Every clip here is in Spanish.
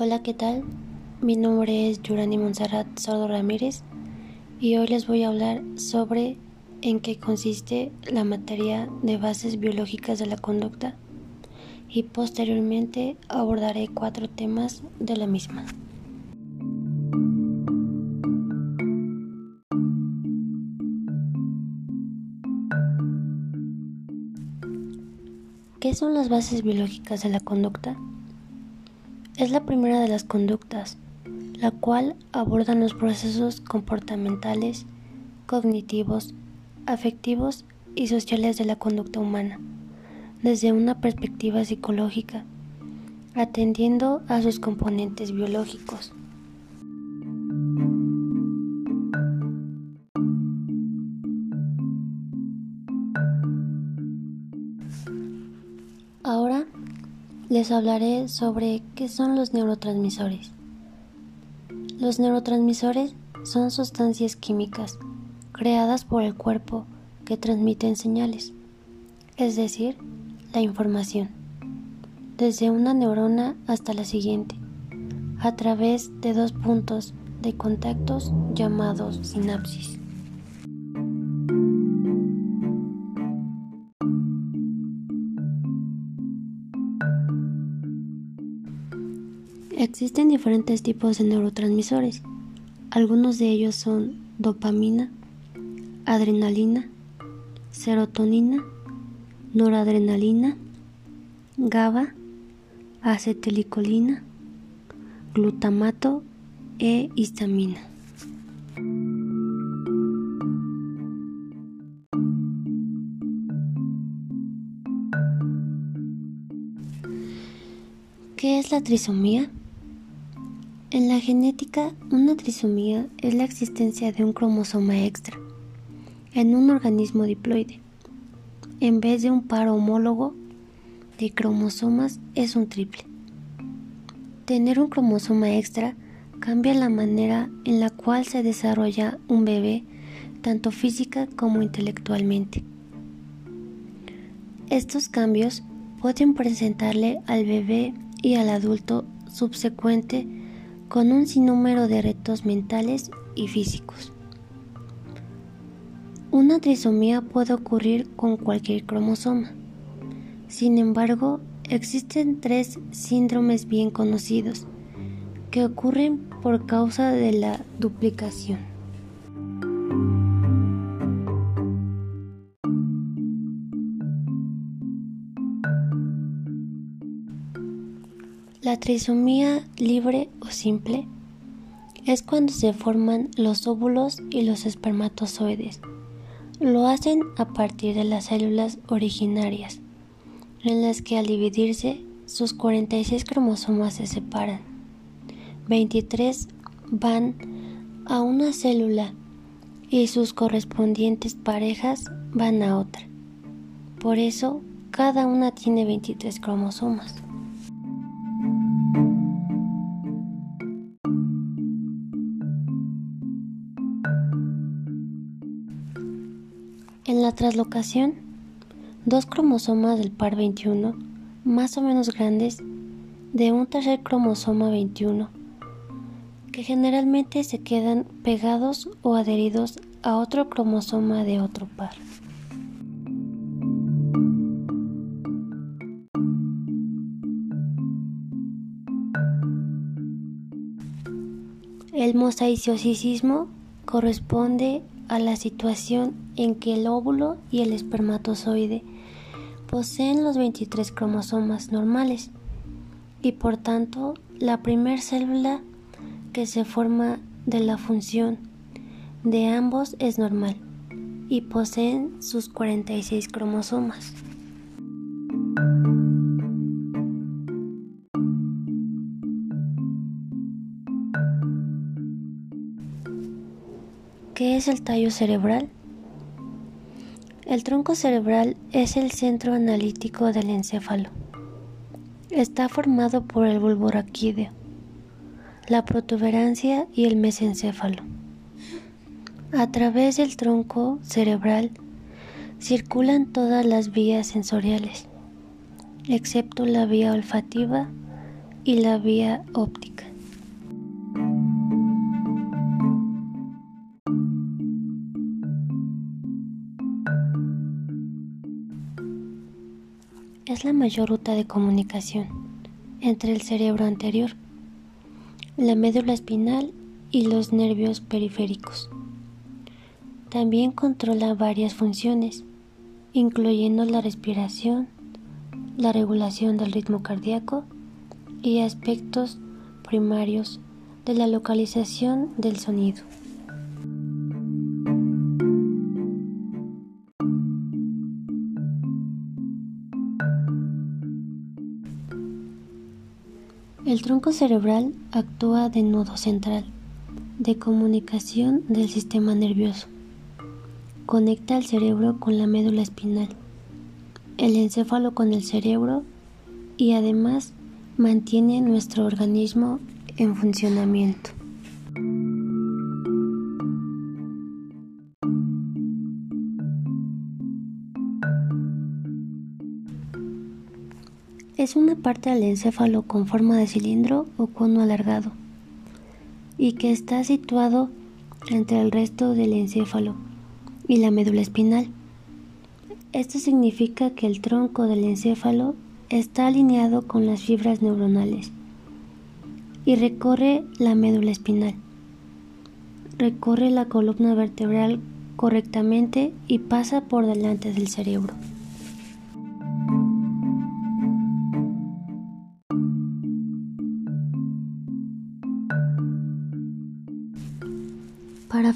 Hola, ¿qué tal? Mi nombre es Yurani Monserrat Sordo Ramírez y hoy les voy a hablar sobre en qué consiste la materia de bases biológicas de la conducta y posteriormente abordaré cuatro temas de la misma. ¿Qué son las bases biológicas de la conducta? Es la primera de las conductas, la cual aborda los procesos comportamentales, cognitivos, afectivos y sociales de la conducta humana, desde una perspectiva psicológica, atendiendo a sus componentes biológicos. Les hablaré sobre qué son los neurotransmisores. Los neurotransmisores son sustancias químicas creadas por el cuerpo que transmiten señales, es decir, la información, desde una neurona hasta la siguiente, a través de dos puntos de contactos llamados sinapsis. Existen diferentes tipos de neurotransmisores. Algunos de ellos son dopamina, adrenalina, serotonina, noradrenalina, GABA, acetilicolina, glutamato e histamina. ¿Qué es la trisomía? En la genética, una trisomía es la existencia de un cromosoma extra en un organismo diploide. En vez de un par homólogo de cromosomas es un triple. Tener un cromosoma extra cambia la manera en la cual se desarrolla un bebé, tanto física como intelectualmente. Estos cambios pueden presentarle al bebé y al adulto subsecuente con un sinnúmero de retos mentales y físicos. Una trisomía puede ocurrir con cualquier cromosoma. Sin embargo, existen tres síndromes bien conocidos que ocurren por causa de la duplicación. La trisomía libre o simple es cuando se forman los óvulos y los espermatozoides. Lo hacen a partir de las células originarias, en las que al dividirse sus 46 cromosomas se separan. 23 van a una célula y sus correspondientes parejas van a otra. Por eso, cada una tiene 23 cromosomas. En la traslocación, dos cromosomas del par 21, más o menos grandes, de un tercer cromosoma 21, que generalmente se quedan pegados o adheridos a otro cromosoma de otro par. El mosaiciosismo corresponde a la situación en que el óvulo y el espermatozoide poseen los 23 cromosomas normales y por tanto la primer célula que se forma de la función de ambos es normal y poseen sus 46 cromosomas. ¿Qué es el tallo cerebral? El tronco cerebral es el centro analítico del encéfalo. Está formado por el bulbo raquídeo, la protuberancia y el mesencéfalo. A través del tronco cerebral circulan todas las vías sensoriales, excepto la vía olfativa y la vía óptica. Es la mayor ruta de comunicación entre el cerebro anterior, la médula espinal y los nervios periféricos. También controla varias funciones, incluyendo la respiración, la regulación del ritmo cardíaco y aspectos primarios de la localización del sonido. El tronco cerebral actúa de nodo central de comunicación del sistema nervioso. Conecta el cerebro con la médula espinal, el encéfalo con el cerebro y además mantiene nuestro organismo en funcionamiento. Es una parte del encéfalo con forma de cilindro o cono alargado y que está situado entre el resto del encéfalo y la médula espinal. Esto significa que el tronco del encéfalo está alineado con las fibras neuronales y recorre la médula espinal. Recorre la columna vertebral correctamente y pasa por delante del cerebro.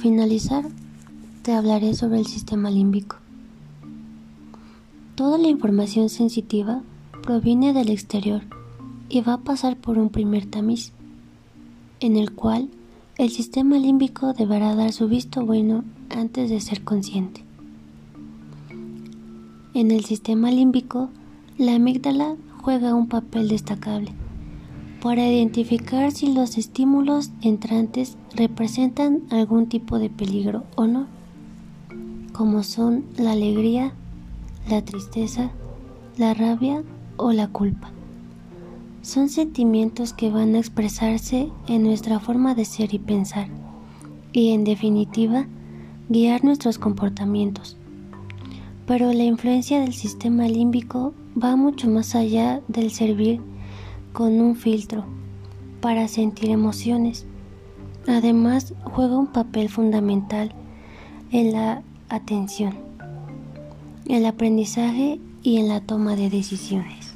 Finalizar, te hablaré sobre el sistema límbico. Toda la información sensitiva proviene del exterior y va a pasar por un primer tamiz, en el cual el sistema límbico deberá dar su visto bueno antes de ser consciente. En el sistema límbico, la amígdala juega un papel destacable para identificar si los estímulos entrantes representan algún tipo de peligro o no, como son la alegría, la tristeza, la rabia o la culpa. Son sentimientos que van a expresarse en nuestra forma de ser y pensar, y en definitiva, guiar nuestros comportamientos. Pero la influencia del sistema límbico va mucho más allá del servir con un filtro para sentir emociones. Además, juega un papel fundamental en la atención, el aprendizaje y en la toma de decisiones.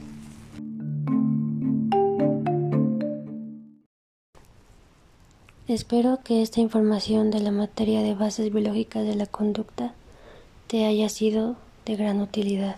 Espero que esta información de la materia de bases biológicas de la conducta te haya sido de gran utilidad.